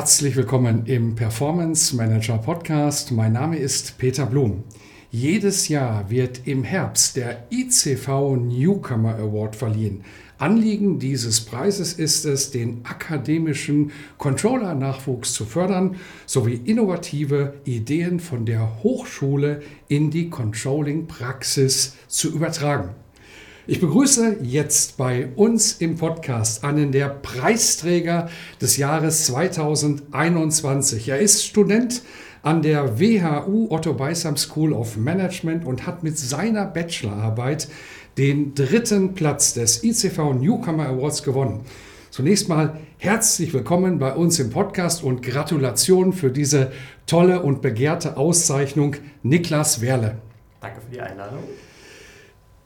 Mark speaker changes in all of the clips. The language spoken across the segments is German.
Speaker 1: Herzlich willkommen im Performance Manager Podcast. Mein Name ist Peter Blum. Jedes Jahr wird im Herbst der ICV Newcomer Award verliehen. Anliegen dieses Preises ist es, den akademischen Controller-Nachwuchs zu fördern sowie innovative Ideen von der Hochschule in die Controlling-Praxis zu übertragen. Ich begrüße jetzt bei uns im Podcast einen der Preisträger des Jahres 2021. Er ist Student an der WHU Otto Beisam School of Management und hat mit seiner Bachelorarbeit den dritten Platz des ICV Newcomer Awards gewonnen. Zunächst mal herzlich willkommen bei uns im Podcast und Gratulation für diese tolle und begehrte Auszeichnung, Niklas Werle.
Speaker 2: Danke für die Einladung.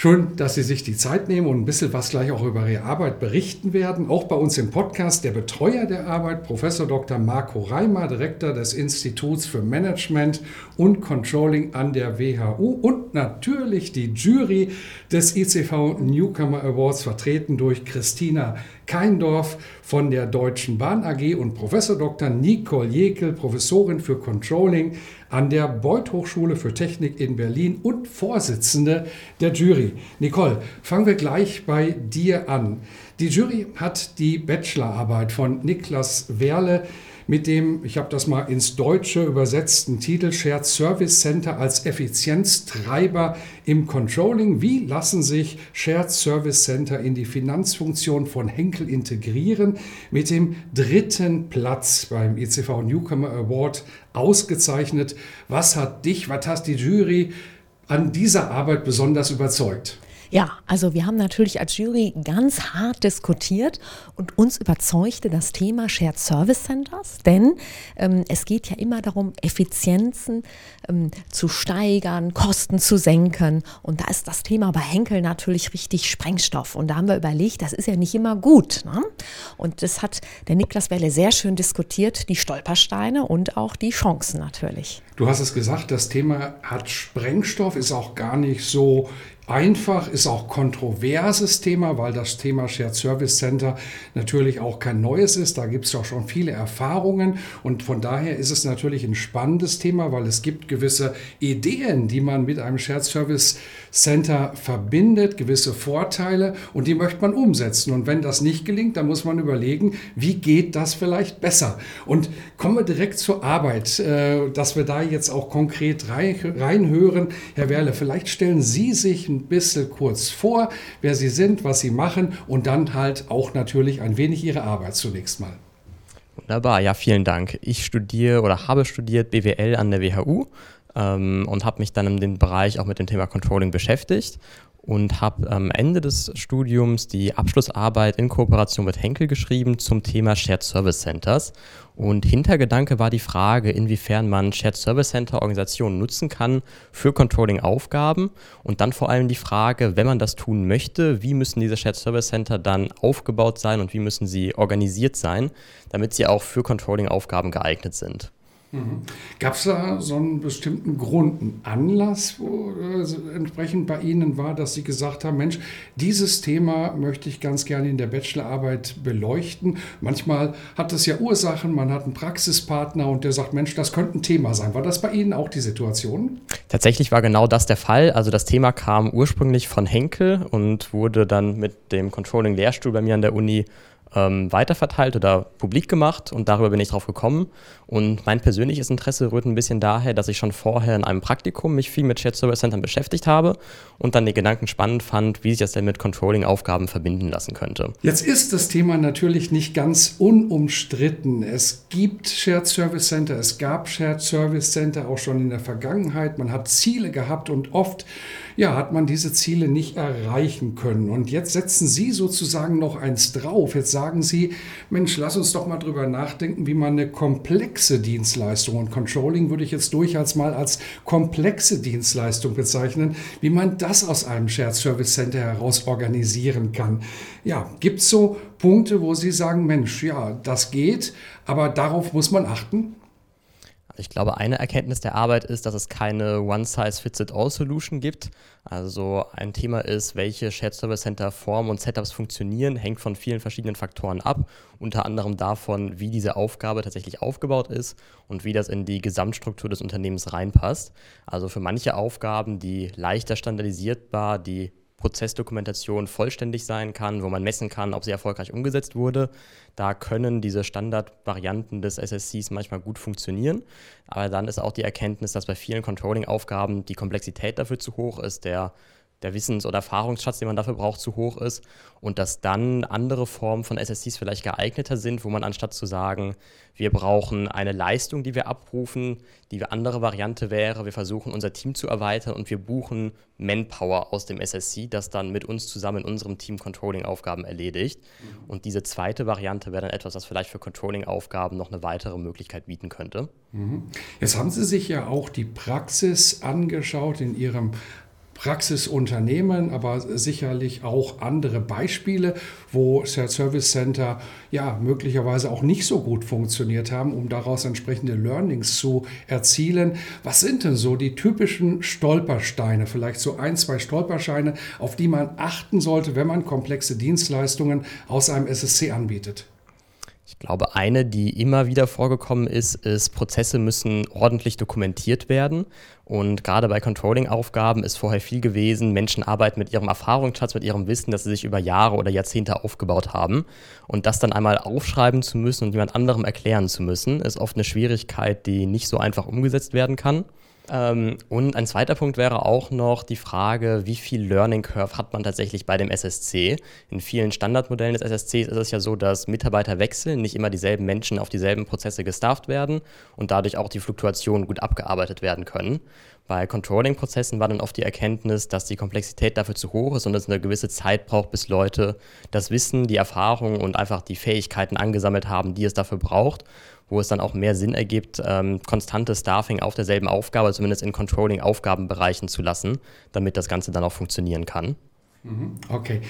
Speaker 1: Schön, dass Sie sich die Zeit nehmen und ein bisschen was gleich auch über Ihre Arbeit berichten werden. Auch bei uns im Podcast der Betreuer der Arbeit, Professor Dr. Marco Reimer, Direktor des Instituts für Management und Controlling an der WHU und natürlich die Jury des ICV Newcomer Awards, vertreten durch Christina Keindorf von der Deutschen Bahn AG und Professor Dr. Nicole Jekel, Professorin für Controlling an der Beuth Hochschule für Technik in Berlin und Vorsitzende der Jury. Nicole, fangen wir gleich bei dir an. Die Jury hat die Bachelorarbeit von Niklas Werle mit dem, ich habe das mal ins Deutsche übersetzten Titel Shared Service Center als Effizienztreiber im Controlling. Wie lassen sich Shared Service Center in die Finanzfunktion von Henkel integrieren? Mit dem dritten Platz beim ECV Newcomer Award ausgezeichnet. Was hat dich, was hat die Jury an dieser Arbeit besonders überzeugt?
Speaker 3: Ja, also wir haben natürlich als Jury ganz hart diskutiert und uns überzeugte das Thema Shared Service Centers, denn ähm, es geht ja immer darum, Effizienzen ähm, zu steigern, Kosten zu senken und da ist das Thema bei Henkel natürlich richtig Sprengstoff und da haben wir überlegt, das ist ja nicht immer gut. Ne? Und das hat der Niklas Welle sehr schön diskutiert, die Stolpersteine und auch die Chancen natürlich.
Speaker 1: Du hast es gesagt, das Thema hat Sprengstoff, ist auch gar nicht so einfach, ist auch kontroverses Thema, weil das Thema Shared Service Center natürlich auch kein neues ist. Da gibt es auch schon viele Erfahrungen und von daher ist es natürlich ein spannendes Thema, weil es gibt gewisse Ideen, die man mit einem Shared Service Center verbindet, gewisse Vorteile und die möchte man umsetzen. Und wenn das nicht gelingt, dann muss man überlegen, wie geht das vielleicht besser. Und kommen wir direkt zur Arbeit, äh, dass wir da jetzt auch konkret reinhören. Herr Werle, vielleicht stellen Sie sich ein bisschen kurz vor, wer Sie sind, was Sie machen und dann halt auch natürlich ein wenig Ihre Arbeit zunächst mal.
Speaker 2: Wunderbar, ja, vielen Dank. Ich studiere oder habe studiert BWL an der WHU und habe mich dann in dem Bereich auch mit dem Thema Controlling beschäftigt und habe am Ende des Studiums die Abschlussarbeit in Kooperation mit Henkel geschrieben zum Thema Shared Service Centers. Und Hintergedanke war die Frage, inwiefern man Shared Service Center Organisationen nutzen kann für Controlling-Aufgaben und dann vor allem die Frage, wenn man das tun möchte, wie müssen diese Shared Service Center dann aufgebaut sein und wie müssen sie organisiert sein, damit sie auch für Controlling-Aufgaben geeignet sind.
Speaker 1: Mhm. Gab es da so einen bestimmten Grund, einen Anlass, wo äh, entsprechend bei Ihnen war, dass Sie gesagt haben, Mensch, dieses Thema möchte ich ganz gerne in der Bachelorarbeit beleuchten. Manchmal hat es ja Ursachen, man hat einen Praxispartner und der sagt, Mensch, das könnte ein Thema sein. War das bei Ihnen auch die Situation?
Speaker 2: Tatsächlich war genau das der Fall. Also das Thema kam ursprünglich von Henkel und wurde dann mit dem Controlling-Lehrstuhl bei mir an der Uni ähm, weiterverteilt oder publik gemacht und darüber bin ich drauf gekommen. Und mein persönliches Interesse rührt ein bisschen daher, dass ich schon vorher in einem Praktikum mich viel mit Shared Service Centern beschäftigt habe und dann den Gedanken spannend fand, wie sich das denn mit Controlling-Aufgaben verbinden lassen könnte.
Speaker 1: Jetzt ist das Thema natürlich nicht ganz unumstritten. Es gibt Shared Service Center, es gab Shared Service Center auch schon in der Vergangenheit. Man hat Ziele gehabt und oft ja, hat man diese Ziele nicht erreichen können. Und jetzt setzen Sie sozusagen noch eins drauf. Jetzt sagen Sie, Mensch, lass uns doch mal drüber nachdenken, wie man eine komplexe Dienstleistung und Controlling würde ich jetzt durchaus mal als komplexe Dienstleistung bezeichnen, wie man das aus einem Shared Service Center heraus organisieren kann. Ja, gibt es so Punkte, wo Sie sagen, Mensch, ja, das geht, aber darauf muss man achten?
Speaker 2: Ich glaube, eine Erkenntnis der Arbeit ist, dass es keine One-Size-Fits-it-all-Solution gibt. Also ein Thema ist, welche Shared Service Center Formen und Setups funktionieren, hängt von vielen verschiedenen Faktoren ab. Unter anderem davon, wie diese Aufgabe tatsächlich aufgebaut ist und wie das in die Gesamtstruktur des Unternehmens reinpasst. Also für manche Aufgaben, die leichter standardisierbar, die Prozessdokumentation vollständig sein kann, wo man messen kann, ob sie erfolgreich umgesetzt wurde. Da können diese Standardvarianten des SSCs manchmal gut funktionieren. Aber dann ist auch die Erkenntnis, dass bei vielen Controlling-Aufgaben die Komplexität dafür zu hoch ist, der der Wissens- oder Erfahrungsschatz, den man dafür braucht, zu hoch ist und dass dann andere Formen von SSCs vielleicht geeigneter sind, wo man anstatt zu sagen, wir brauchen eine Leistung, die wir abrufen, die andere Variante wäre, wir versuchen unser Team zu erweitern und wir buchen Manpower aus dem SSC, das dann mit uns zusammen in unserem Team Controlling-Aufgaben erledigt. Mhm. Und diese zweite Variante wäre dann etwas, das vielleicht für Controlling-Aufgaben noch eine weitere Möglichkeit bieten könnte.
Speaker 1: Mhm. Jetzt haben Sie sich ja auch die Praxis angeschaut in Ihrem Praxisunternehmen, aber sicherlich auch andere Beispiele, wo Service Center ja möglicherweise auch nicht so gut funktioniert haben, um daraus entsprechende Learnings zu erzielen. Was sind denn so die typischen Stolpersteine, vielleicht so ein, zwei Stolpersteine, auf die man achten sollte, wenn man komplexe Dienstleistungen aus einem SSC anbietet?
Speaker 2: Ich glaube, eine, die immer wieder vorgekommen ist, ist, Prozesse müssen ordentlich dokumentiert werden. Und gerade bei Controlling-Aufgaben ist vorher viel gewesen, Menschen arbeiten mit ihrem Erfahrungsschatz, mit ihrem Wissen, das sie sich über Jahre oder Jahrzehnte aufgebaut haben. Und das dann einmal aufschreiben zu müssen und jemand anderem erklären zu müssen, ist oft eine Schwierigkeit, die nicht so einfach umgesetzt werden kann. Ähm, und ein zweiter Punkt wäre auch noch die Frage, wie viel Learning Curve hat man tatsächlich bei dem SSC? In vielen Standardmodellen des SSCs ist es ja so, dass Mitarbeiter wechseln, nicht immer dieselben Menschen auf dieselben Prozesse gestafft werden und dadurch auch die Fluktuationen gut abgearbeitet werden können. Bei Controlling-Prozessen war dann oft die Erkenntnis, dass die Komplexität dafür zu hoch ist und es eine gewisse Zeit braucht, bis Leute das Wissen, die Erfahrung und einfach die Fähigkeiten angesammelt haben, die es dafür braucht wo es dann auch mehr Sinn ergibt, ähm, konstantes Staffing auf derselben Aufgabe, zumindest in Controlling-Aufgabenbereichen zu lassen, damit das Ganze dann auch funktionieren kann.
Speaker 1: Mhm. Okay.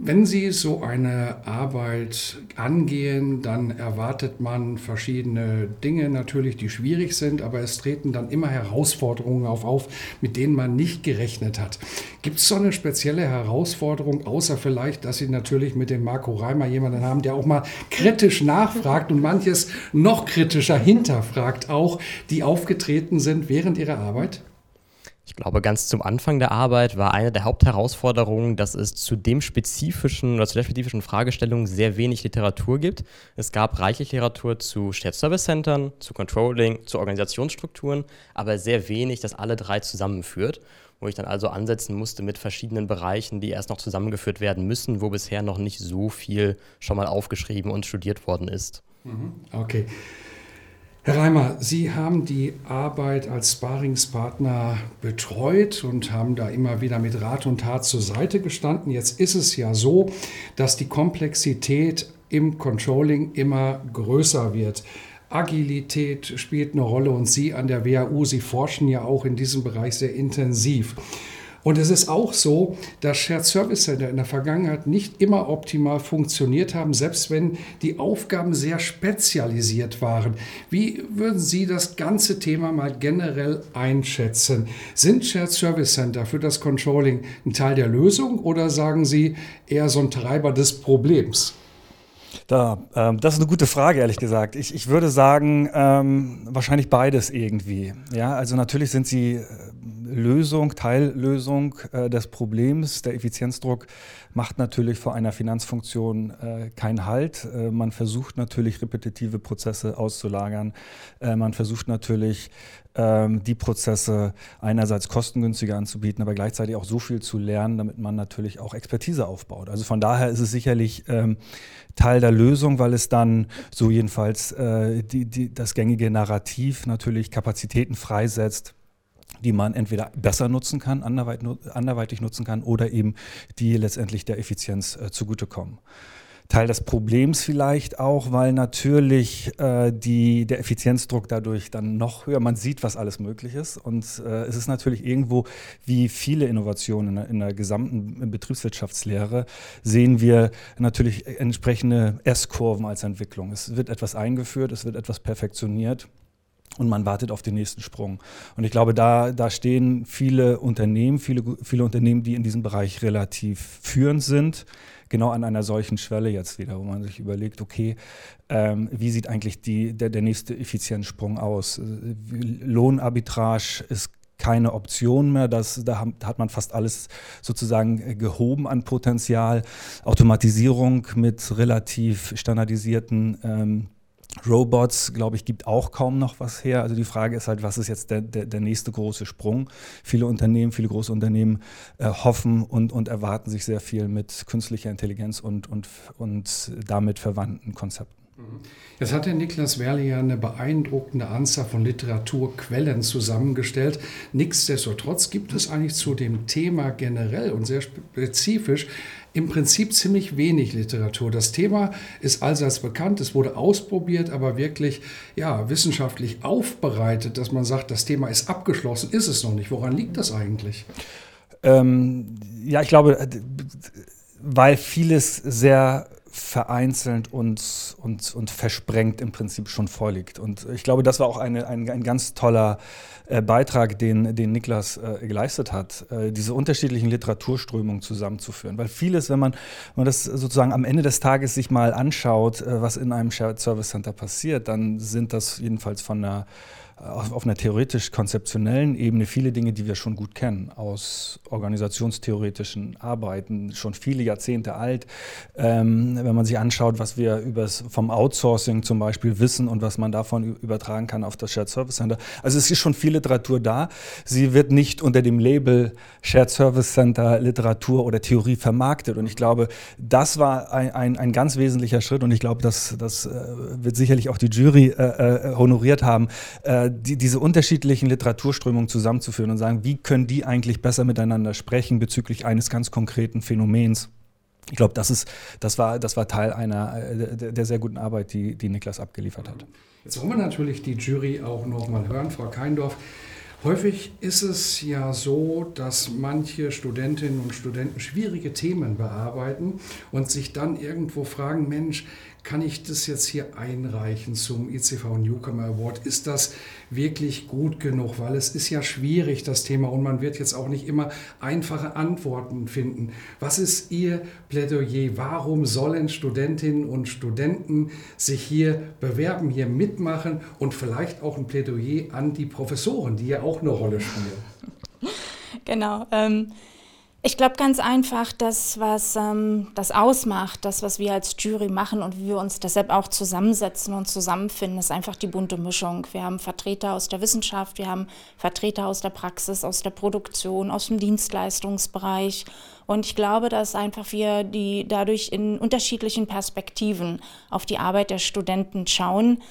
Speaker 1: Wenn Sie so eine Arbeit angehen, dann erwartet man verschiedene Dinge natürlich, die schwierig sind, aber es treten dann immer Herausforderungen auf, auf mit denen man nicht gerechnet hat. Gibt es so eine spezielle Herausforderung, außer vielleicht, dass Sie natürlich mit dem Marco Reimer jemanden haben, der auch mal kritisch nachfragt und manches noch kritischer hinterfragt, auch die aufgetreten sind während Ihrer Arbeit?
Speaker 2: Ich glaube, ganz zum Anfang der Arbeit war eine der Hauptherausforderungen, dass es zu dem spezifischen oder zu der spezifischen Fragestellung sehr wenig Literatur gibt. Es gab reichlich Literatur zu Shared Service Centern, zu Controlling, zu Organisationsstrukturen, aber sehr wenig, das alle drei zusammenführt wo ich dann also ansetzen musste mit verschiedenen Bereichen, die erst noch zusammengeführt werden müssen, wo bisher noch nicht so viel schon mal aufgeschrieben und studiert worden ist.
Speaker 1: Mhm. Okay. Herr Reimer, Sie haben die Arbeit als Sparingspartner betreut und haben da immer wieder mit Rat und Tat zur Seite gestanden. Jetzt ist es ja so, dass die Komplexität im Controlling immer größer wird. Agilität spielt eine Rolle und Sie an der WHU, Sie forschen ja auch in diesem Bereich sehr intensiv. Und es ist auch so, dass Shared Service Center in der Vergangenheit nicht immer optimal funktioniert haben, selbst wenn die Aufgaben sehr spezialisiert waren. Wie würden Sie das ganze Thema mal generell einschätzen? Sind Shared Service Center für das Controlling ein Teil der Lösung oder sagen Sie eher so ein Treiber des Problems?
Speaker 4: Da, ähm, das ist eine gute Frage, ehrlich gesagt. Ich, ich würde sagen, ähm, wahrscheinlich beides irgendwie. Ja, also natürlich sind sie äh, Lösung, Teillösung äh, des Problems. Der Effizienzdruck macht natürlich vor einer Finanzfunktion äh, keinen Halt. Äh, man versucht natürlich repetitive Prozesse auszulagern. Äh, man versucht natürlich ähm, die Prozesse einerseits kostengünstiger anzubieten, aber gleichzeitig auch so viel zu lernen, damit man natürlich auch Expertise aufbaut. Also von daher ist es sicherlich ähm, Teil der Lösung, weil es dann so jedenfalls äh, die, die, das gängige Narrativ natürlich Kapazitäten freisetzt die man entweder besser nutzen kann, anderweitig nutzen kann oder eben die letztendlich der Effizienz äh, zugutekommen. Teil des Problems vielleicht auch, weil natürlich äh, die, der Effizienzdruck dadurch dann noch höher, man sieht, was alles möglich ist. Und äh, es ist natürlich irgendwo, wie viele Innovationen in der, in der gesamten Betriebswirtschaftslehre, sehen wir natürlich entsprechende S-Kurven als Entwicklung. Es wird etwas eingeführt, es wird etwas perfektioniert und man wartet auf den nächsten Sprung. Und ich glaube, da, da stehen viele Unternehmen, viele, viele Unternehmen, die in diesem Bereich relativ führend sind, genau an einer solchen Schwelle jetzt wieder, wo man sich überlegt, okay, ähm, wie sieht eigentlich die, der, der nächste Effizienzsprung aus? Lohnarbitrage ist keine Option mehr. Das, da hat man fast alles sozusagen gehoben an Potenzial. Automatisierung mit relativ standardisierten ähm, Robots, glaube ich, gibt auch kaum noch was her. Also die Frage ist halt, was ist jetzt der, der, der nächste große Sprung? Viele Unternehmen, viele große Unternehmen äh, hoffen und, und erwarten sich sehr viel mit künstlicher Intelligenz und, und, und damit verwandten Konzepten.
Speaker 1: Jetzt hat der Niklas Werle ja eine beeindruckende Anzahl von Literaturquellen zusammengestellt. Nichtsdestotrotz gibt es eigentlich zu dem Thema generell und sehr spezifisch im Prinzip ziemlich wenig Literatur. Das Thema ist allseits bekannt, es wurde ausprobiert, aber wirklich ja, wissenschaftlich aufbereitet, dass man sagt, das Thema ist abgeschlossen, ist es noch nicht. Woran liegt das eigentlich?
Speaker 4: Ähm, ja, ich glaube, weil vieles sehr vereinzelt und, und, und versprengt im Prinzip schon vorliegt. Und ich glaube, das war auch eine, ein, ein ganz toller äh, Beitrag, den, den Niklas äh, geleistet hat, äh, diese unterschiedlichen Literaturströmungen zusammenzuführen. Weil vieles, wenn man, wenn man das sozusagen am Ende des Tages sich mal anschaut, äh, was in einem Shared Service Center passiert, dann sind das jedenfalls von der auf, einer theoretisch-konzeptionellen Ebene viele Dinge, die wir schon gut kennen, aus organisationstheoretischen Arbeiten, schon viele Jahrzehnte alt. Ähm, wenn man sich anschaut, was wir übers, vom Outsourcing zum Beispiel wissen und was man davon übertragen kann auf das Shared Service Center. Also es ist schon viel Literatur da. Sie wird nicht unter dem Label Shared Service Center Literatur oder Theorie vermarktet. Und ich glaube, das war ein, ein, ein ganz wesentlicher Schritt und ich glaube, das, das äh, wird sicherlich auch die Jury äh, äh, honoriert haben. Äh, die, diese unterschiedlichen Literaturströmungen zusammenzuführen und sagen, wie können die eigentlich besser miteinander sprechen bezüglich eines ganz konkreten Phänomens. Ich glaube, das, das, war, das war Teil einer äh, der, der sehr guten Arbeit, die, die Niklas abgeliefert hat.
Speaker 1: Jetzt wollen wir natürlich die Jury auch noch mal hören, Frau Keindorf. Häufig ist es ja so, dass manche Studentinnen und Studenten schwierige Themen bearbeiten und sich dann irgendwo fragen, Mensch, kann ich das jetzt hier einreichen zum ICV Newcomer Award? Ist das wirklich gut genug? Weil es ist ja schwierig, das Thema, und man wird jetzt auch nicht immer einfache Antworten finden. Was ist Ihr Plädoyer? Warum sollen Studentinnen und Studenten sich hier bewerben, hier mitmachen und vielleicht auch ein Plädoyer an die Professoren, die ja auch eine Rolle spielen?
Speaker 5: Genau. Ähm ich glaube ganz einfach, das, was ähm, das ausmacht, das, was wir als Jury machen und wie wir uns deshalb auch zusammensetzen und zusammenfinden, ist einfach die bunte Mischung. Wir haben Vertreter aus der Wissenschaft, wir haben Vertreter aus der Praxis, aus der Produktion, aus dem Dienstleistungsbereich. Und ich glaube, dass einfach wir die dadurch in unterschiedlichen Perspektiven auf die Arbeit der Studenten schauen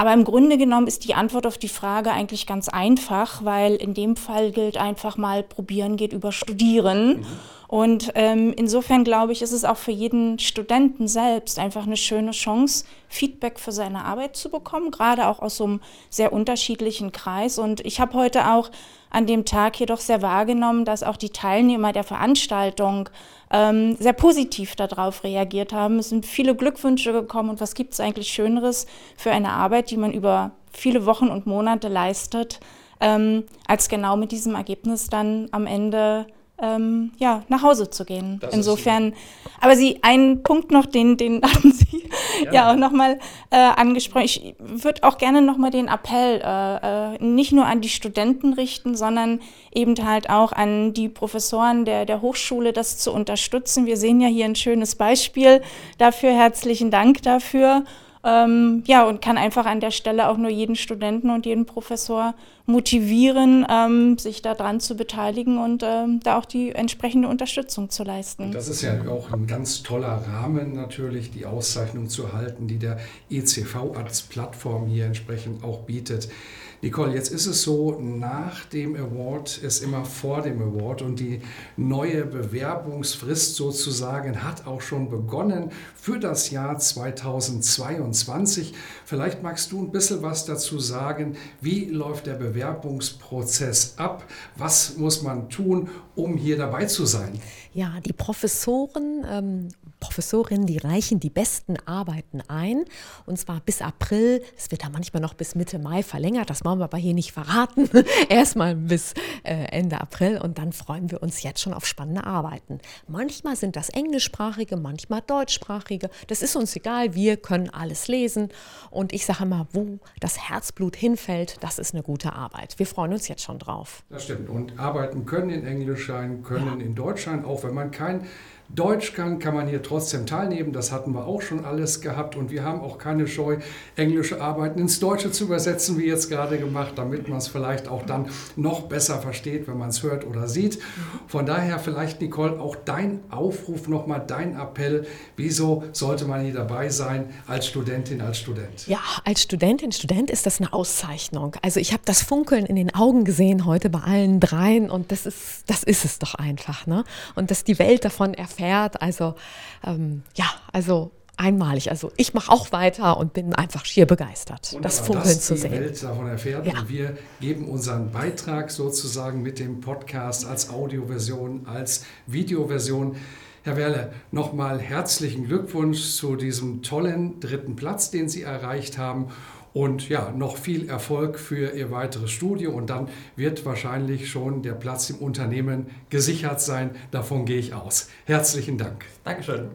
Speaker 5: aber im Grunde genommen ist die Antwort auf die Frage eigentlich ganz einfach, weil in dem Fall gilt einfach mal, probieren geht über studieren. Mhm. Und ähm, insofern glaube ich, ist es auch für jeden Studenten selbst einfach eine schöne Chance, Feedback für seine Arbeit zu bekommen, gerade auch aus so einem sehr unterschiedlichen Kreis. Und ich habe heute auch an dem Tag jedoch sehr wahrgenommen, dass auch die Teilnehmer der Veranstaltung ähm, sehr positiv darauf reagiert haben. Es sind viele Glückwünsche gekommen und was gibt es eigentlich Schöneres für eine Arbeit, die man über viele Wochen und Monate leistet, ähm, als genau mit diesem Ergebnis dann am Ende ähm, ja, nach Hause zu gehen. Das Insofern, aber Sie, einen Punkt noch, den, den hatten Sie ja, ja auch nochmal äh, angesprochen. Ich würde auch gerne nochmal den Appell äh, äh, nicht nur an die Studenten richten, sondern eben halt auch an die Professoren der, der Hochschule, das zu unterstützen. Wir sehen ja hier ein schönes Beispiel dafür. Herzlichen Dank dafür. Ähm, ja, und kann einfach an der Stelle auch nur jeden Studenten und jeden Professor motivieren, ähm, sich daran zu beteiligen und ähm, da auch die entsprechende Unterstützung zu leisten. Und
Speaker 1: das ist ja auch ein ganz toller Rahmen natürlich, die Auszeichnung zu erhalten, die der ECV als Plattform hier entsprechend auch bietet. Nicole, jetzt ist es so, nach dem Award ist immer vor dem Award und die neue Bewerbungsfrist sozusagen hat auch schon begonnen für das Jahr 2022. Vielleicht magst du ein bisschen was dazu sagen. Wie läuft der Bewerbungsprozess ab? Was muss man tun, um hier dabei zu sein?
Speaker 3: Ja, die Professoren ähm, Professorinnen, die reichen die besten Arbeiten ein. Und zwar bis April. Es wird da manchmal noch bis Mitte Mai verlängert. Das wollen wir aber hier nicht verraten. Erstmal bis äh, Ende April. Und dann freuen wir uns jetzt schon auf spannende Arbeiten. Manchmal sind das englischsprachige, manchmal deutschsprachige. Das ist uns egal. Wir können alles lesen. Und ich sage mal, wo das Herzblut hinfällt, das ist eine gute Arbeit. Wir freuen uns jetzt schon drauf.
Speaker 1: Das stimmt. Und arbeiten können in Englisch sein, können ja. in Deutsch sein, auch wenn man kein Deutsch kann, kann man hier trotzdem teilnehmen. Das hatten wir auch schon alles gehabt. Und wir haben auch keine Scheu, englische Arbeiten ins Deutsche zu übersetzen, wie jetzt gerade gemacht, damit man es vielleicht auch dann noch besser versteht, wenn man es hört oder sieht. Von daher vielleicht, Nicole, auch dein Aufruf nochmal, dein Appell. Wieso sollte man hier dabei sein als Studentin, als Student?
Speaker 3: Ja, als Studentin, Student ist das eine Auszeichnung. Also ich habe das Funkeln in den Augen gesehen heute bei allen dreien und das ist, das ist es doch einfach. Ne? Und dass die Welt davon erfährt, erfährt. Also ähm, ja, also einmalig. Also ich mache auch weiter und bin einfach schier begeistert, Wunderbar, das Funkeln zu sehen.
Speaker 1: Welt davon erfährt ja. und wir geben unseren Beitrag sozusagen mit dem Podcast als Audioversion, als Videoversion. Herr Werle, nochmal herzlichen Glückwunsch zu diesem tollen dritten Platz, den Sie erreicht haben. Und ja, noch viel Erfolg für Ihr weiteres Studium und dann wird wahrscheinlich schon der Platz im Unternehmen gesichert sein. Davon gehe ich aus. Herzlichen Dank.
Speaker 2: Dankeschön.